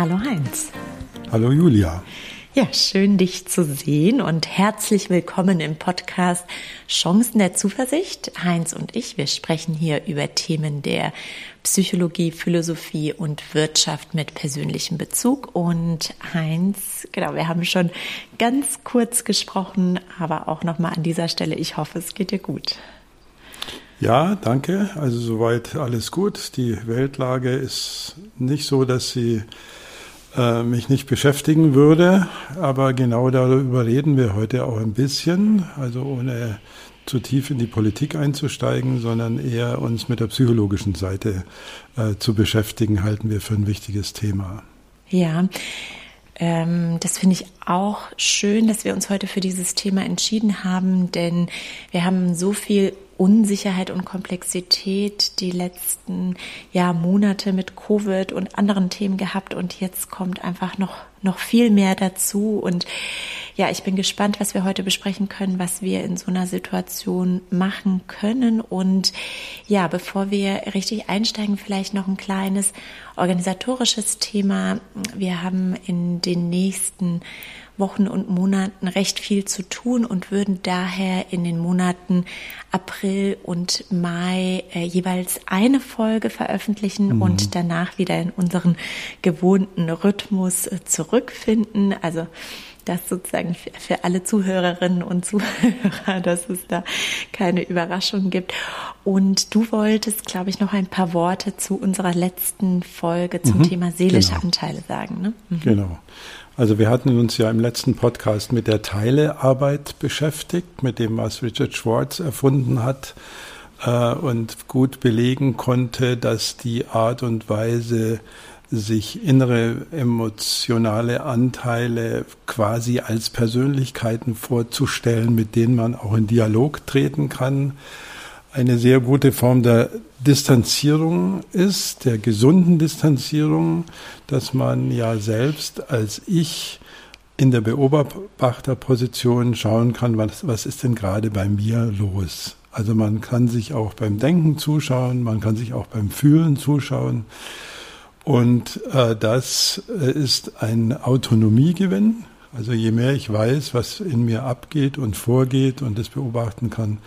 Hallo Heinz. Hallo Julia. Ja, schön dich zu sehen und herzlich willkommen im Podcast Chancen der Zuversicht. Heinz und ich, wir sprechen hier über Themen der Psychologie, Philosophie und Wirtschaft mit persönlichem Bezug. Und Heinz, genau, wir haben schon ganz kurz gesprochen, aber auch nochmal an dieser Stelle, ich hoffe, es geht dir gut. Ja, danke. Also soweit alles gut. Die Weltlage ist nicht so, dass sie äh, mich nicht beschäftigen würde. Aber genau darüber reden wir heute auch ein bisschen. Also ohne zu tief in die Politik einzusteigen, sondern eher uns mit der psychologischen Seite äh, zu beschäftigen, halten wir für ein wichtiges Thema. Ja, ähm, das finde ich auch schön, dass wir uns heute für dieses Thema entschieden haben, denn wir haben so viel Unsicherheit und Komplexität die letzten ja, Monate mit Covid und anderen Themen gehabt. Und jetzt kommt einfach noch, noch viel mehr dazu. Und ja, ich bin gespannt, was wir heute besprechen können, was wir in so einer Situation machen können und ja, bevor wir richtig einsteigen, vielleicht noch ein kleines organisatorisches Thema. Wir haben in den nächsten Wochen und Monaten recht viel zu tun und würden daher in den Monaten April und Mai äh, jeweils eine Folge veröffentlichen mhm. und danach wieder in unseren gewohnten Rhythmus äh, zurückfinden. Also das sozusagen für, für alle Zuhörerinnen und Zuhörer, dass es da keine Überraschung gibt. Und du wolltest, glaube ich, noch ein paar Worte zu unserer letzten Folge zum mhm, Thema seelische genau. Anteile sagen. Ne? Mhm. Genau. Also wir hatten uns ja im letzten Podcast mit der Teilearbeit beschäftigt, mit dem, was Richard Schwartz erfunden hat äh, und gut belegen konnte, dass die Art und Weise, sich innere emotionale Anteile quasi als Persönlichkeiten vorzustellen, mit denen man auch in Dialog treten kann, eine sehr gute Form der Distanzierung ist, der gesunden Distanzierung, dass man ja selbst als Ich in der Beobachterposition schauen kann, was, was ist denn gerade bei mir los. Also man kann sich auch beim Denken zuschauen, man kann sich auch beim Fühlen zuschauen. Und äh, das äh, ist ein Autonomiegewinn. Also je mehr ich weiß, was in mir abgeht und vorgeht und das beobachten kann,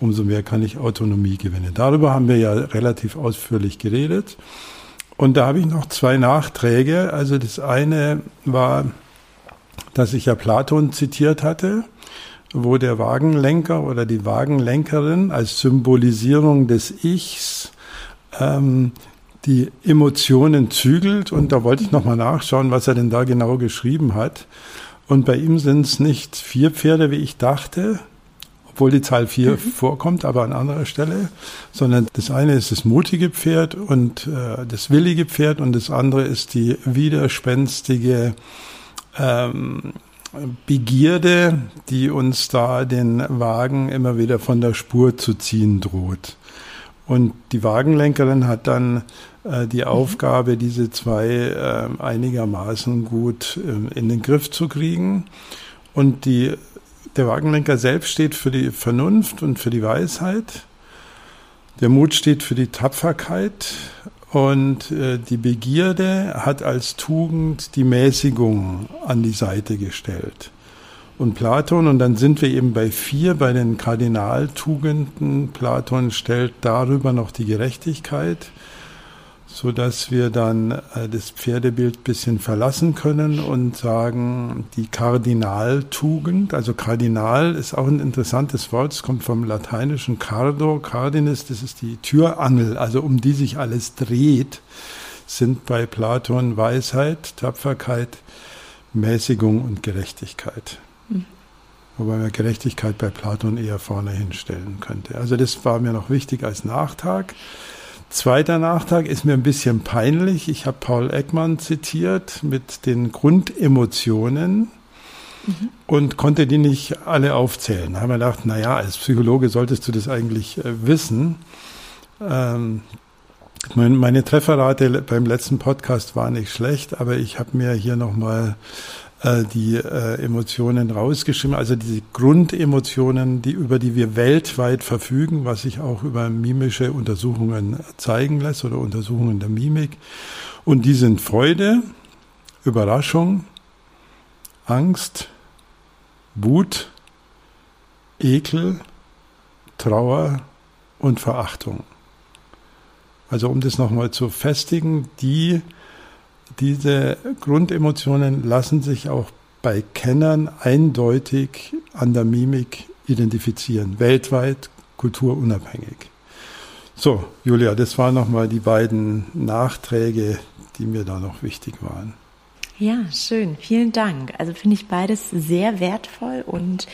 umso mehr kann ich Autonomie gewinnen. Darüber haben wir ja relativ ausführlich geredet. Und da habe ich noch zwei Nachträge. Also das eine war, dass ich ja Platon zitiert hatte, wo der Wagenlenker oder die Wagenlenkerin als Symbolisierung des Ichs ähm, die Emotionen zügelt. Und da wollte ich nochmal nachschauen, was er denn da genau geschrieben hat. Und bei ihm sind es nicht vier Pferde, wie ich dachte, obwohl die Zahl 4 mhm. vorkommt, aber an anderer Stelle, sondern das eine ist das mutige Pferd und äh, das willige Pferd und das andere ist die widerspenstige ähm, Begierde, die uns da den Wagen immer wieder von der Spur zu ziehen droht. Und die Wagenlenkerin hat dann äh, die mhm. Aufgabe, diese zwei äh, einigermaßen gut äh, in den Griff zu kriegen. Und die der Wagenlenker selbst steht für die Vernunft und für die Weisheit. Der Mut steht für die Tapferkeit und äh, die Begierde hat als Tugend die Mäßigung an die Seite gestellt. Und Platon, und dann sind wir eben bei vier, bei den Kardinaltugenden. Platon stellt darüber noch die Gerechtigkeit so dass wir dann äh, das Pferdebild bisschen verlassen können und sagen, die Kardinaltugend, also Kardinal ist auch ein interessantes Wort, es kommt vom lateinischen cardo, cardinis, das ist die Türangel, also um die sich alles dreht, sind bei Platon Weisheit, Tapferkeit, Mäßigung und Gerechtigkeit. Mhm. Wobei man Gerechtigkeit bei Platon eher vorne hinstellen könnte. Also das war mir noch wichtig als Nachtrag. Zweiter Nachtrag ist mir ein bisschen peinlich. Ich habe Paul Ekman zitiert mit den Grundemotionen mhm. und konnte die nicht alle aufzählen. Da haben wir gedacht, naja, als Psychologe solltest du das eigentlich äh, wissen. Ähm, meine Trefferrate beim letzten Podcast war nicht schlecht, aber ich habe mir hier nochmal äh, die äh, Emotionen rausgeschrieben, also diese Grundemotionen, die, über die wir weltweit verfügen, was sich auch über mimische Untersuchungen zeigen lässt oder Untersuchungen der Mimik. Und die sind Freude, Überraschung, Angst, Wut, Ekel, Trauer und Verachtung. Also um das nochmal zu festigen, die, diese Grundemotionen lassen sich auch bei Kennern eindeutig an der Mimik identifizieren, weltweit, kulturunabhängig. So, Julia, das waren nochmal die beiden Nachträge, die mir da noch wichtig waren. Ja, schön. Vielen Dank. Also finde ich beides sehr wertvoll und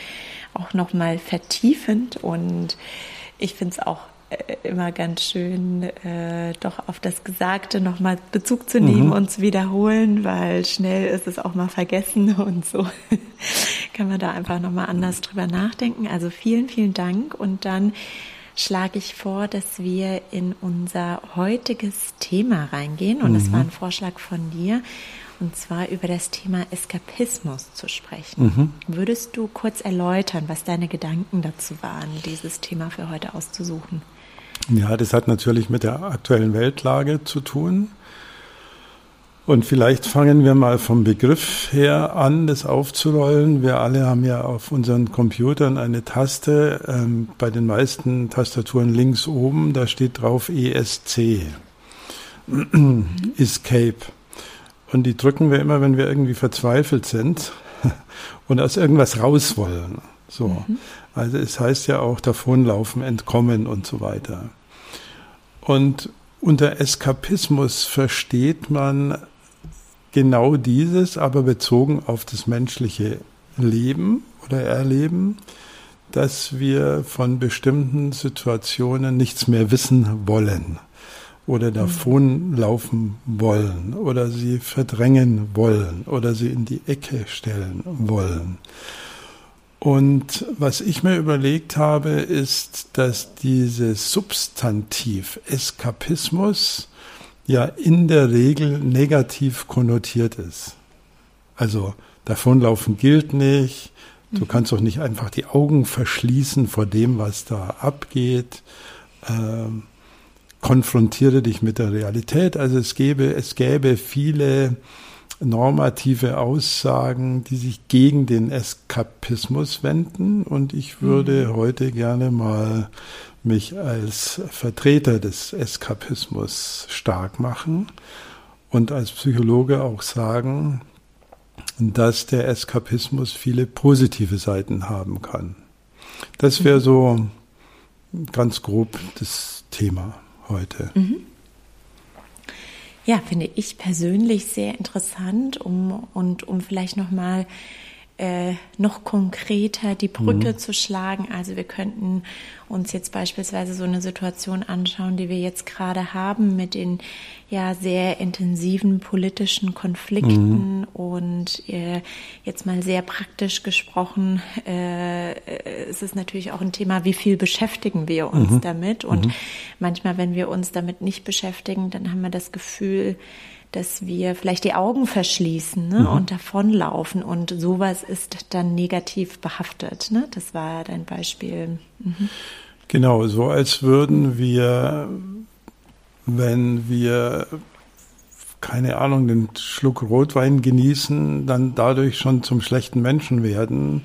auch nochmal vertiefend und ich finde es auch immer ganz schön, äh, doch auf das Gesagte nochmal Bezug zu nehmen mhm. und zu wiederholen, weil schnell ist es auch mal vergessen und so kann man da einfach nochmal anders drüber nachdenken. Also vielen, vielen Dank und dann schlage ich vor, dass wir in unser heutiges Thema reingehen und es mhm. war ein Vorschlag von dir und zwar über das Thema Eskapismus zu sprechen. Mhm. Würdest du kurz erläutern, was deine Gedanken dazu waren, dieses Thema für heute auszusuchen? Ja, das hat natürlich mit der aktuellen Weltlage zu tun. Und vielleicht fangen wir mal vom Begriff her an, das aufzurollen. Wir alle haben ja auf unseren Computern eine Taste, ähm, bei den meisten Tastaturen links oben, da steht drauf ESC, Escape. Und die drücken wir immer, wenn wir irgendwie verzweifelt sind und aus irgendwas raus wollen. So. Mhm. Also es heißt ja auch davonlaufen, entkommen und so weiter. Und unter Eskapismus versteht man genau dieses, aber bezogen auf das menschliche Leben oder Erleben, dass wir von bestimmten Situationen nichts mehr wissen wollen oder davonlaufen wollen oder sie verdrängen wollen oder sie in die Ecke stellen wollen. Und was ich mir überlegt habe, ist, dass dieses Substantiv Eskapismus ja in der Regel negativ konnotiert ist. Also davonlaufen gilt nicht, du mhm. kannst doch nicht einfach die Augen verschließen vor dem, was da abgeht. Ähm, konfrontiere dich mit der Realität. Also es gäbe, es gäbe viele normative Aussagen, die sich gegen den Eskapismus wenden. Und ich würde mhm. heute gerne mal mich als Vertreter des Eskapismus stark machen und als Psychologe auch sagen, dass der Eskapismus viele positive Seiten haben kann. Das wäre mhm. so ganz grob das Thema heute. Mhm. Ja, finde ich persönlich sehr interessant, um und um vielleicht noch mal äh, noch konkreter die Brücke mhm. zu schlagen. Also wir könnten uns jetzt beispielsweise so eine Situation anschauen, die wir jetzt gerade haben mit den ja sehr intensiven politischen Konflikten mhm. und äh, jetzt mal sehr praktisch gesprochen, äh, es ist natürlich auch ein Thema, wie viel beschäftigen wir uns mhm. damit und mhm. manchmal, wenn wir uns damit nicht beschäftigen, dann haben wir das Gefühl, dass wir vielleicht die Augen verschließen ne, mhm. und davonlaufen und sowas ist dann negativ behaftet. Ne? Das war dein Beispiel. Mhm. Genau, so als würden wir, wenn wir keine Ahnung, den Schluck Rotwein genießen, dann dadurch schon zum schlechten Menschen werden,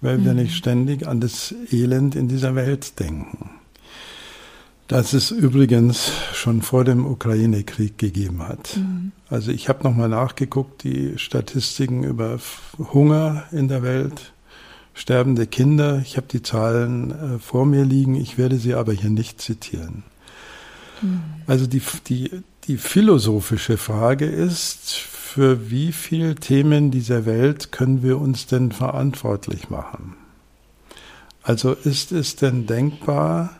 weil mhm. wir nicht ständig an das Elend in dieser Welt denken das es übrigens schon vor dem Ukraine-Krieg gegeben hat. Mhm. Also ich habe nochmal nachgeguckt, die Statistiken über Hunger in der Welt, sterbende Kinder. Ich habe die Zahlen äh, vor mir liegen, ich werde sie aber hier nicht zitieren. Also die, die, die philosophische Frage ist, für wie viele Themen dieser Welt können wir uns denn verantwortlich machen? Also ist es denn denkbar,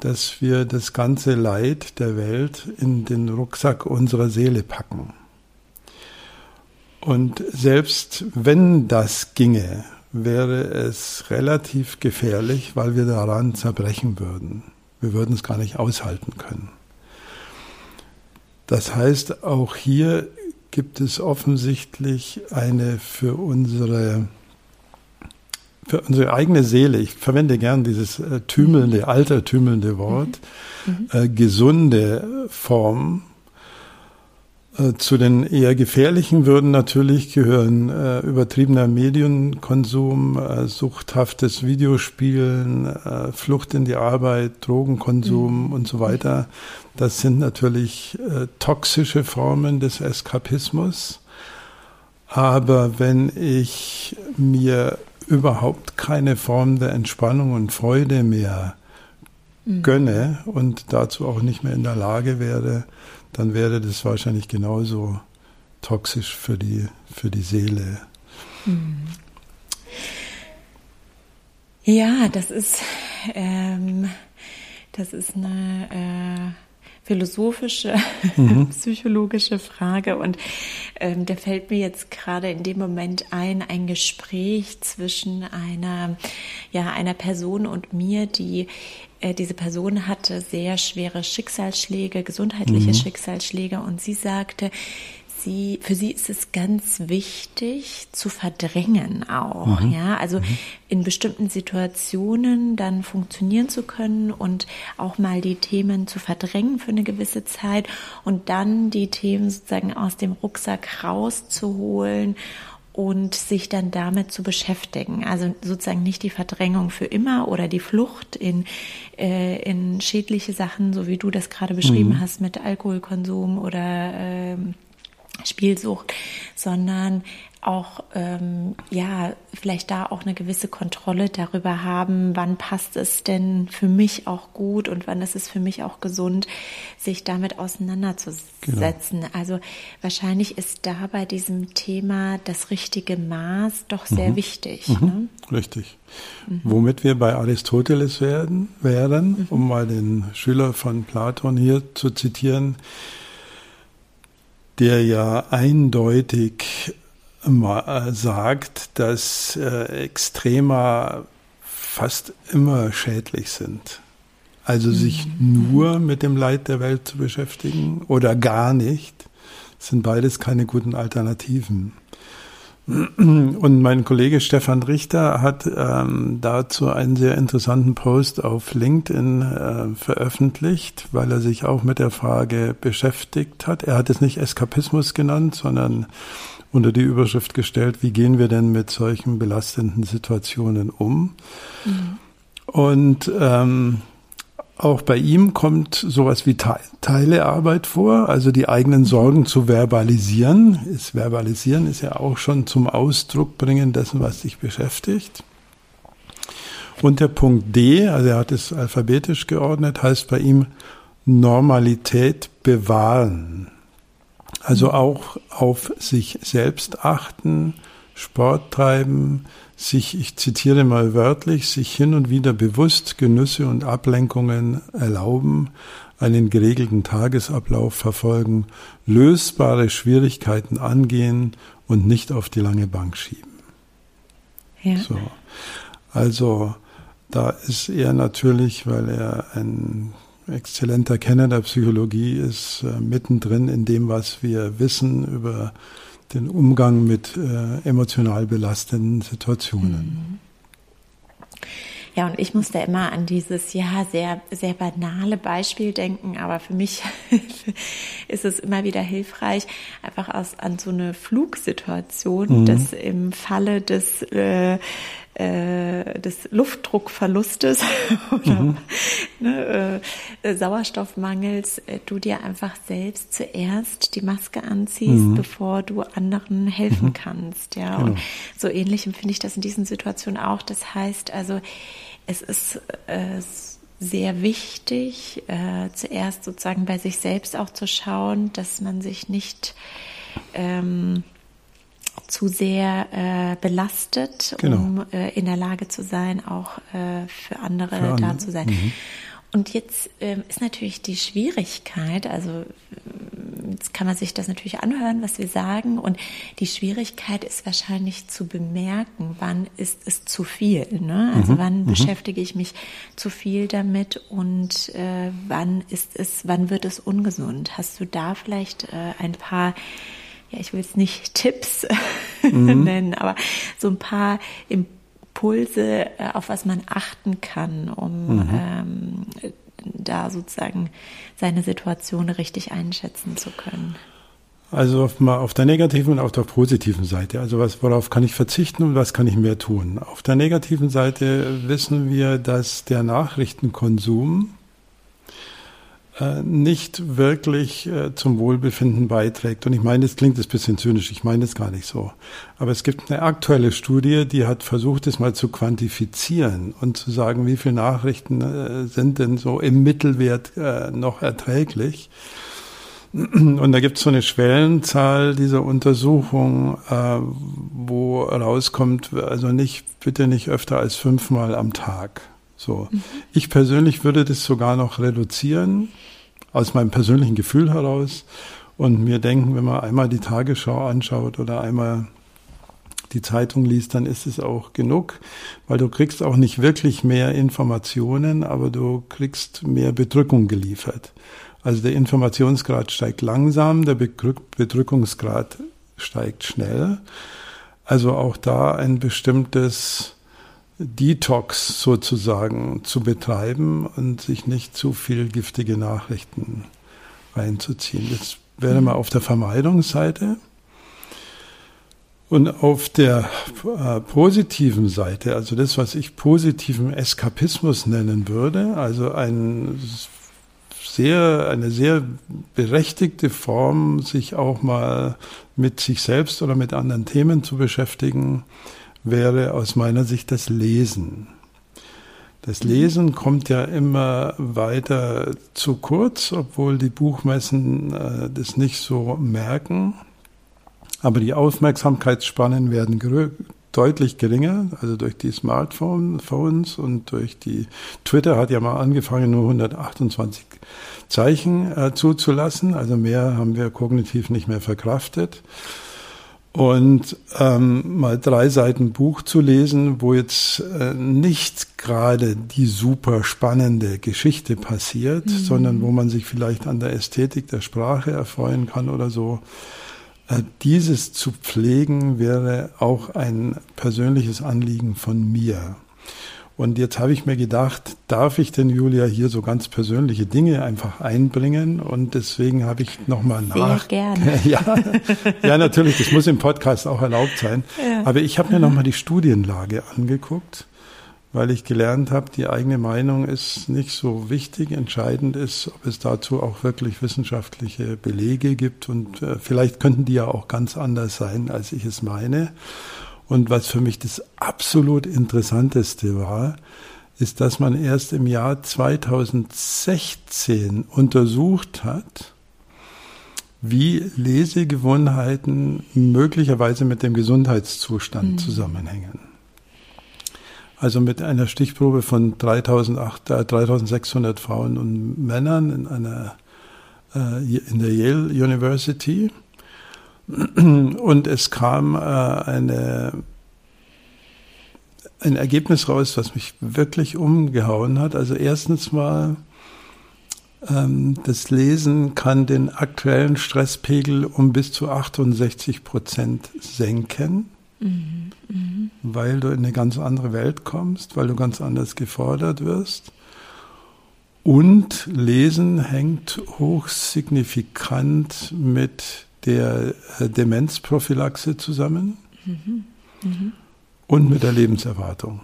dass wir das ganze Leid der Welt in den Rucksack unserer Seele packen. Und selbst wenn das ginge, wäre es relativ gefährlich, weil wir daran zerbrechen würden. Wir würden es gar nicht aushalten können. Das heißt, auch hier gibt es offensichtlich eine für unsere für unsere eigene Seele, ich verwende gern dieses äh, tümelnde, altertümelnde Wort, mhm. äh, gesunde Form, zu den eher gefährlichen würden natürlich gehören äh, übertriebener Medienkonsum, äh, suchthaftes Videospielen, äh, Flucht in die Arbeit, Drogenkonsum mhm. und so weiter. Das sind natürlich äh, toxische Formen des Eskapismus. Aber wenn ich mir überhaupt keine Form der Entspannung und Freude mehr mhm. gönne und dazu auch nicht mehr in der Lage wäre, dann wäre das wahrscheinlich genauso toxisch für die, für die Seele. Mhm. Ja, das ist, ähm, das ist eine äh, philosophische, mhm. psychologische Frage. Und ähm, da fällt mir jetzt gerade in dem Moment ein, ein Gespräch zwischen einer, ja, einer Person und mir, die äh, diese Person hatte sehr schwere Schicksalsschläge, gesundheitliche mhm. Schicksalsschläge und sie sagte, sie, für sie ist es ganz wichtig zu verdrängen auch, mhm. ja, also mhm. in bestimmten Situationen dann funktionieren zu können und auch mal die Themen zu verdrängen für eine gewisse Zeit und dann die Themen sozusagen aus dem Rucksack rauszuholen und sich dann damit zu beschäftigen. Also sozusagen nicht die Verdrängung für immer oder die Flucht in, äh, in schädliche Sachen, so wie du das gerade beschrieben mhm. hast mit Alkoholkonsum oder äh, Spielsucht, sondern auch ähm, ja vielleicht da auch eine gewisse Kontrolle darüber haben, wann passt es denn für mich auch gut und wann ist es für mich auch gesund, sich damit auseinanderzusetzen. Genau. Also wahrscheinlich ist da bei diesem Thema das richtige Maß doch sehr mhm. wichtig. Mhm. Ne? Richtig. Mhm. Womit wir bei Aristoteles werden, wären, mhm. um mal den Schüler von Platon hier zu zitieren, der ja eindeutig äh, sagt, dass äh, Extrema fast immer schädlich sind. Also sich mhm. nur mit dem Leid der Welt zu beschäftigen oder gar nicht, sind beides keine guten Alternativen. Und mein Kollege Stefan Richter hat ähm, dazu einen sehr interessanten Post auf LinkedIn äh, veröffentlicht, weil er sich auch mit der Frage beschäftigt hat. Er hat es nicht Eskapismus genannt, sondern unter die Überschrift gestellt, wie gehen wir denn mit solchen belastenden Situationen um? Mhm. Und ähm, auch bei ihm kommt sowas wie Teilearbeit vor, also die eigenen Sorgen zu verbalisieren. Ist verbalisieren ist ja auch schon zum Ausdruck bringen dessen, was dich beschäftigt. Und der Punkt D, also er hat es alphabetisch geordnet, heißt bei ihm Normalität bewahren. Also auch auf sich selbst achten, Sport treiben, sich, ich zitiere mal wörtlich, sich hin und wieder bewusst Genüsse und Ablenkungen erlauben, einen geregelten Tagesablauf verfolgen, lösbare Schwierigkeiten angehen und nicht auf die lange Bank schieben. Ja. So. Also da ist er natürlich, weil er ein exzellenter Kenner der Psychologie ist, äh, mittendrin in dem, was wir wissen über den Umgang mit äh, emotional belastenden Situationen. Ja, und ich musste immer an dieses ja sehr sehr banale Beispiel denken, aber für mich ist es immer wieder hilfreich, einfach aus an so eine Flugsituation, mhm. dass im Falle des äh, äh, des Luftdruckverlustes oder mhm. ne, äh, Sauerstoffmangels äh, du dir einfach selbst zuerst die Maske anziehst, mhm. bevor du anderen helfen mhm. kannst. Ja, genau. und so ähnlich empfinde ich das in diesen Situationen auch. Das heißt also, es ist äh, sehr wichtig, äh, zuerst sozusagen bei sich selbst auch zu schauen, dass man sich nicht ähm, zu sehr äh, belastet, genau. um äh, in der Lage zu sein, auch äh, für andere, für da zu sein. Mhm. Und jetzt ähm, ist natürlich die Schwierigkeit, also jetzt kann man sich das natürlich anhören, was wir sagen, und die Schwierigkeit ist wahrscheinlich zu bemerken, wann ist es zu viel. Ne? Also mhm. wann mhm. beschäftige ich mich zu viel damit und äh, wann ist es, wann wird es ungesund? Hast du da vielleicht äh, ein paar ja, ich will es nicht Tipps mhm. nennen, aber so ein paar Impulse, äh, auf was man achten kann, um mhm. ähm, da sozusagen seine Situation richtig einschätzen zu können. Also auf, mal auf der negativen und auf der positiven Seite. Also was, worauf kann ich verzichten und was kann ich mehr tun? Auf der negativen Seite wissen wir, dass der Nachrichtenkonsum nicht wirklich äh, zum Wohlbefinden beiträgt. Und ich meine, das klingt ein bisschen zynisch, ich meine das gar nicht so. Aber es gibt eine aktuelle Studie, die hat versucht, es mal zu quantifizieren und zu sagen, wie viele Nachrichten äh, sind denn so im Mittelwert noch erträglich. Und da gibt es so eine Schwellenzahl dieser Untersuchung, wo rauskommt, also nicht, bitte nicht öfter als fünfmal am Tag. So. Mhm. Ich persönlich würde das sogar noch reduzieren, aus meinem persönlichen Gefühl heraus und mir denken, wenn man einmal die Tagesschau anschaut oder einmal die Zeitung liest, dann ist es auch genug, weil du kriegst auch nicht wirklich mehr Informationen, aber du kriegst mehr Bedrückung geliefert. Also der Informationsgrad steigt langsam, der Bedrückungsgrad steigt schnell. Also auch da ein bestimmtes Detox sozusagen zu betreiben und sich nicht zu viel giftige Nachrichten reinzuziehen. Das wäre mal auf der Vermeidungsseite. Und auf der äh, positiven Seite, also das, was ich positiven Eskapismus nennen würde, also ein sehr, eine sehr berechtigte Form, sich auch mal mit sich selbst oder mit anderen Themen zu beschäftigen, wäre aus meiner Sicht das Lesen. Das Lesen kommt ja immer weiter zu kurz, obwohl die Buchmessen äh, das nicht so merken. Aber die Aufmerksamkeitsspannen werden deutlich geringer, also durch die Smartphones und durch die Twitter hat ja mal angefangen, nur 128 Zeichen äh, zuzulassen. Also mehr haben wir kognitiv nicht mehr verkraftet. Und ähm, mal drei Seiten Buch zu lesen, wo jetzt äh, nicht gerade die super spannende Geschichte passiert, mhm. sondern wo man sich vielleicht an der Ästhetik der Sprache erfreuen kann oder so. Äh, dieses zu pflegen wäre auch ein persönliches Anliegen von mir. Und jetzt habe ich mir gedacht, darf ich denn Julia hier so ganz persönliche Dinge einfach einbringen? Und deswegen habe ich nochmal nach. Sehr gerne. ja, ja, natürlich, das muss im Podcast auch erlaubt sein. Ja. Aber ich habe mir nochmal die Studienlage angeguckt, weil ich gelernt habe, die eigene Meinung ist nicht so wichtig. Entscheidend ist, ob es dazu auch wirklich wissenschaftliche Belege gibt. Und äh, vielleicht könnten die ja auch ganz anders sein, als ich es meine. Und was für mich das absolut Interessanteste war, ist, dass man erst im Jahr 2016 untersucht hat, wie Lesegewohnheiten möglicherweise mit dem Gesundheitszustand mhm. zusammenhängen. Also mit einer Stichprobe von 3800, äh, 3600 Frauen und Männern in einer äh, in der Yale University und es kam äh, eine, ein Ergebnis raus, was mich wirklich umgehauen hat. Also erstens mal, ähm, das Lesen kann den aktuellen Stresspegel um bis zu 68 Prozent senken. Mhm, mh. Weil du in eine ganz andere Welt kommst, weil du ganz anders gefordert wirst. Und Lesen hängt hochsignifikant mit der äh, Demenzprophylaxe zusammen mhm. Mhm. und mit der Lebenserwartung.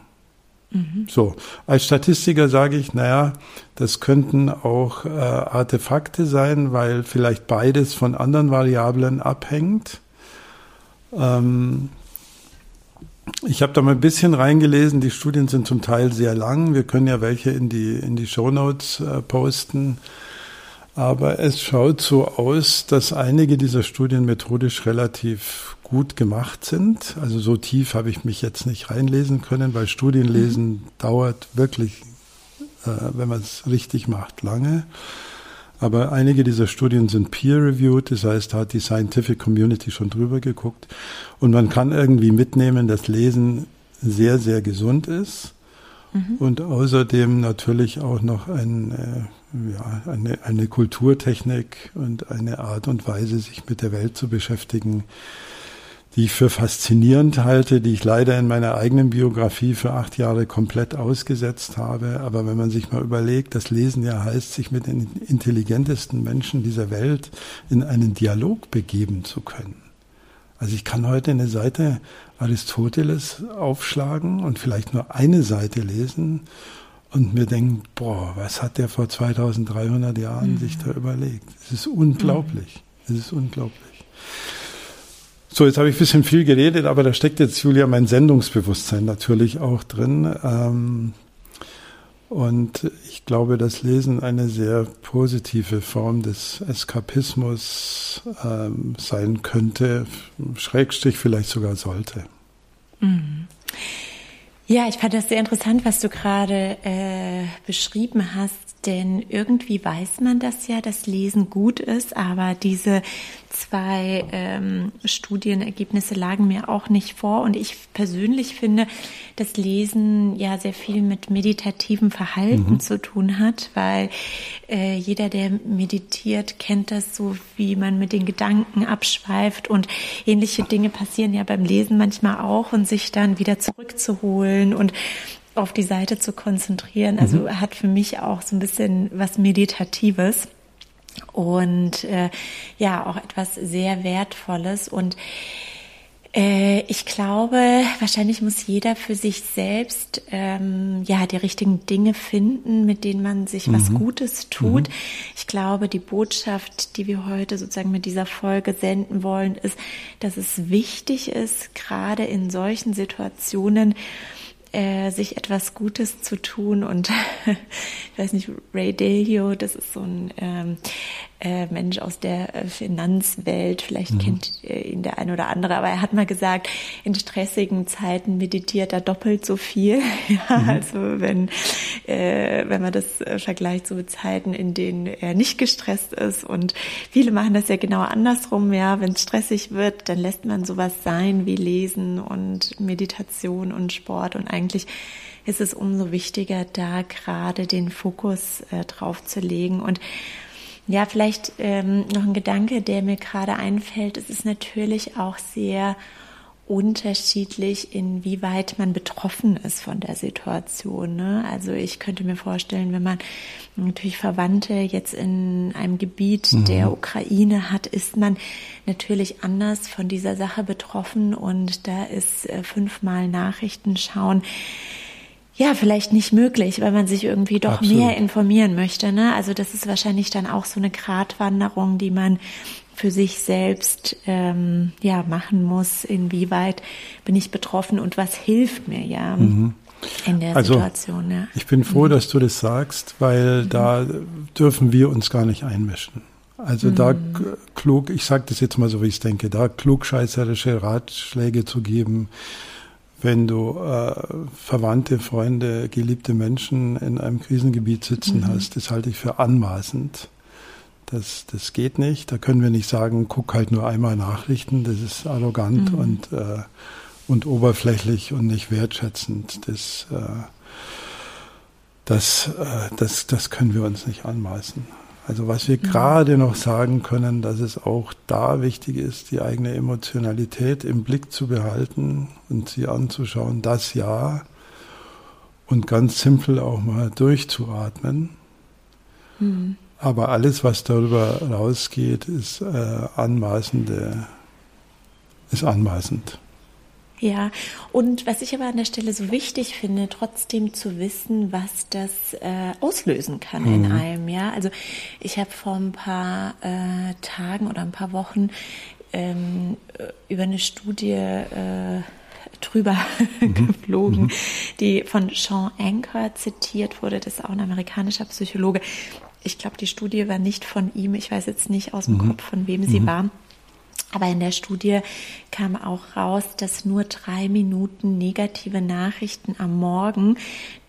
So, als Statistiker sage ich, naja, das könnten auch äh, Artefakte sein, weil vielleicht beides von anderen Variablen abhängt. Ähm, ich habe da mal ein bisschen reingelesen, die Studien sind zum Teil sehr lang. Wir können ja welche in die, in die Shownotes äh, posten. Aber es schaut so aus, dass einige dieser Studien methodisch relativ gut gemacht sind. Also so tief habe ich mich jetzt nicht reinlesen können, weil Studienlesen mhm. dauert wirklich, äh, wenn man es richtig macht, lange. Aber einige dieser Studien sind peer-reviewed, das heißt, da hat die Scientific Community schon drüber geguckt. Und man kann irgendwie mitnehmen, dass Lesen sehr, sehr gesund ist. Mhm. Und außerdem natürlich auch noch ein äh, ja, eine, eine Kulturtechnik und eine Art und Weise, sich mit der Welt zu beschäftigen, die ich für faszinierend halte, die ich leider in meiner eigenen Biografie für acht Jahre komplett ausgesetzt habe. Aber wenn man sich mal überlegt, das Lesen ja heißt, sich mit den intelligentesten Menschen dieser Welt in einen Dialog begeben zu können. Also ich kann heute eine Seite Aristoteles aufschlagen und vielleicht nur eine Seite lesen und mir denken, boah, was hat der vor 2300 Jahren mhm. sich da überlegt? Es ist unglaublich. Mhm. Es ist unglaublich. So, jetzt habe ich ein bisschen viel geredet, aber da steckt jetzt, Julia, mein Sendungsbewusstsein natürlich auch drin. Ähm, und ich glaube, dass Lesen eine sehr positive Form des Eskapismus ähm, sein könnte, Schrägstrich vielleicht sogar sollte. Mhm. Ja, ich fand das sehr interessant, was du gerade äh, beschrieben hast, denn irgendwie weiß man das ja, dass Lesen gut ist, aber diese zwei ähm, Studienergebnisse lagen mir auch nicht vor. Und ich persönlich finde, dass Lesen ja sehr viel mit meditativem Verhalten mhm. zu tun hat, weil äh, jeder, der meditiert, kennt das so, wie man mit den Gedanken abschweift und ähnliche Dinge passieren ja beim Lesen manchmal auch und sich dann wieder zurückzuholen und auf die Seite zu konzentrieren. Also mhm. hat für mich auch so ein bisschen was Meditatives und äh, ja auch etwas sehr Wertvolles und äh, ich glaube, wahrscheinlich muss jeder für sich selbst ähm, ja die richtigen Dinge finden, mit denen man sich mhm. was Gutes tut. Mhm. Ich glaube, die Botschaft, die wir heute sozusagen mit dieser Folge senden wollen, ist, dass es wichtig ist, gerade in solchen Situationen äh, sich etwas Gutes zu tun. Und ich weiß nicht, Ray Dalio, das ist so ein ähm, äh, Mensch aus der äh, Finanzwelt, vielleicht mhm. kennt äh, ihn der eine oder andere, aber er hat mal gesagt, in stressigen Zeiten meditiert er doppelt so viel. ja, mhm. Also wenn, wenn man das vergleicht zu so Zeiten, in denen er nicht gestresst ist und viele machen das ja genau andersrum, ja, wenn es stressig wird, dann lässt man sowas sein wie Lesen und Meditation und Sport und eigentlich ist es umso wichtiger, da gerade den Fokus drauf zu legen und ja, vielleicht ähm, noch ein Gedanke, der mir gerade einfällt. Es ist natürlich auch sehr unterschiedlich, inwieweit man betroffen ist von der Situation. Ne? Also ich könnte mir vorstellen, wenn man natürlich Verwandte jetzt in einem Gebiet mhm. der Ukraine hat, ist man natürlich anders von dieser Sache betroffen und da ist äh, fünfmal Nachrichten schauen ja, vielleicht nicht möglich, weil man sich irgendwie doch Absolut. mehr informieren möchte. Ne? Also das ist wahrscheinlich dann auch so eine Gratwanderung, die man für sich selbst ähm, ja machen muss. Inwieweit bin ich betroffen und was hilft mir ja mhm. in der also, Situation? Ja. Ich bin froh, mhm. dass du das sagst, weil mhm. da dürfen wir uns gar nicht einmischen. Also da mhm. klug, ich sage das jetzt mal so, wie ich es denke, da klugscheißerische Ratschläge zu geben, wenn du äh, Verwandte, Freunde, geliebte Menschen in einem Krisengebiet sitzen mhm. hast, das halte ich für anmaßend. Das, das geht nicht. Da können wir nicht sagen, guck halt nur einmal Nachrichten. Das ist arrogant mhm. und, äh, und oberflächlich und nicht wertschätzend. Das, äh, das, äh, das, das können wir uns nicht anmaßen. Also was wir gerade noch sagen können, dass es auch da wichtig ist, die eigene Emotionalität im Blick zu behalten und sie anzuschauen, das ja und ganz simpel auch mal durchzuatmen. Mhm. Aber alles, was darüber rausgeht, ist äh, anmaßende, ist anmaßend. Ja, und was ich aber an der Stelle so wichtig finde, trotzdem zu wissen, was das äh, auslösen kann mhm. in einem. Ja, also ich habe vor ein paar äh, Tagen oder ein paar Wochen ähm, über eine Studie äh, drüber mhm. geflogen, mhm. die von Sean Anker zitiert wurde. Das ist auch ein amerikanischer Psychologe. Ich glaube, die Studie war nicht von ihm. Ich weiß jetzt nicht aus dem mhm. Kopf, von wem sie mhm. war. Aber in der Studie kam auch raus, dass nur drei Minuten negative Nachrichten am Morgen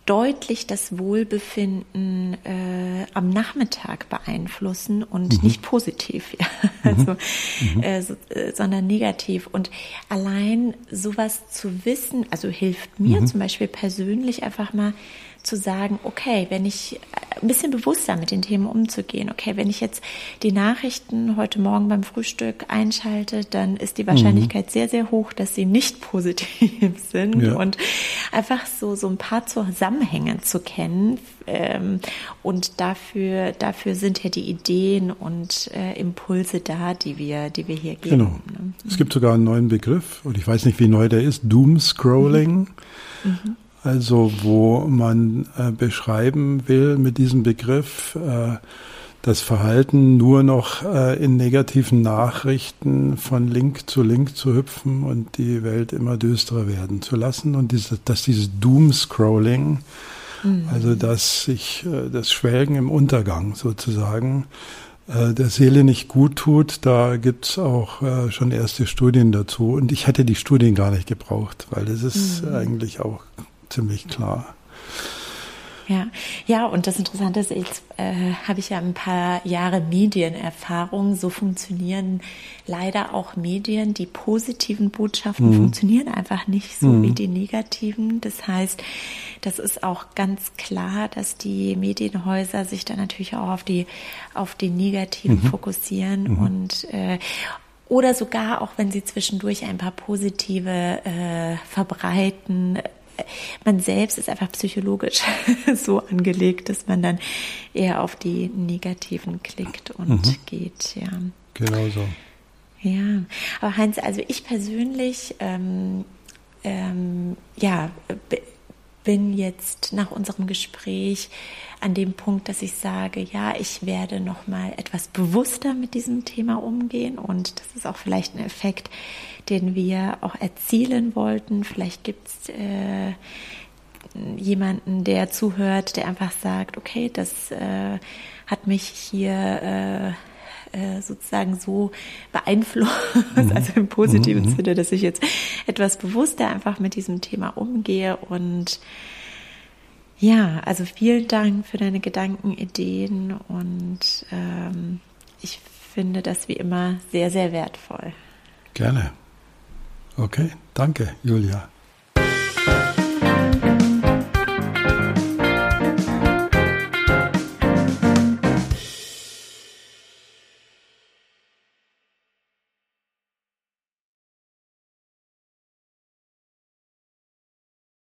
deutlich das Wohlbefinden äh, am Nachmittag beeinflussen und mhm. nicht positiv, ja. Mhm. also, mhm. äh, so, äh, sondern negativ. Und allein sowas zu wissen, also hilft mir mhm. zum Beispiel persönlich einfach mal zu sagen, okay, wenn ich ein bisschen bewusster mit den Themen umzugehen. Okay, wenn ich jetzt die Nachrichten heute Morgen beim Frühstück einschalte, dann ist die Wahrscheinlichkeit mhm. sehr, sehr hoch, dass sie nicht positiv sind ja. und einfach so, so ein paar Zusammenhänge zu kennen. Ähm, und dafür, dafür sind ja die Ideen und äh, Impulse da, die wir, die wir hier geben. Genau. Ne? Es gibt sogar einen neuen Begriff, und ich weiß nicht, wie neu der ist, Doom Scrolling. Mhm. Also wo man äh, beschreiben will mit diesem Begriff äh, das Verhalten nur noch äh, in negativen Nachrichten von Link zu Link zu hüpfen und die Welt immer düsterer werden zu lassen und diese, dass dieses Doom-Scrolling, mhm. also dass sich äh, das Schwelgen im Untergang sozusagen äh, der Seele nicht gut tut, da gibt's auch äh, schon erste Studien dazu. Und ich hätte die Studien gar nicht gebraucht, weil das ist mhm. eigentlich auch ziemlich klar. Ja, ja, und das Interessante ist, jetzt äh, habe ich ja ein paar Jahre Medienerfahrung. So funktionieren leider auch Medien. Die positiven Botschaften mhm. funktionieren einfach nicht so mhm. wie die negativen. Das heißt, das ist auch ganz klar, dass die Medienhäuser sich dann natürlich auch auf die auf die negativen mhm. fokussieren mhm. und äh, oder sogar auch wenn sie zwischendurch ein paar positive äh, verbreiten, man selbst ist einfach psychologisch so angelegt, dass man dann eher auf die negativen klickt und mhm. geht, ja. Genau so. Ja, aber Heinz, also ich persönlich, ähm, ähm, ja, bin jetzt nach unserem Gespräch an dem Punkt, dass ich sage, ja, ich werde noch mal etwas bewusster mit diesem Thema umgehen und das ist auch vielleicht ein Effekt, den wir auch erzielen wollten. Vielleicht gibt es äh, jemanden, der zuhört, der einfach sagt, okay, das äh, hat mich hier äh, äh sozusagen so beeinflusst, mhm. also im positiven mhm. Sinne, dass ich jetzt etwas bewusster einfach mit diesem Thema umgehe und ja, also vielen Dank für deine Gedanken, Ideen und ähm, ich finde das wie immer sehr, sehr wertvoll. Gerne. Okay, danke, Julia.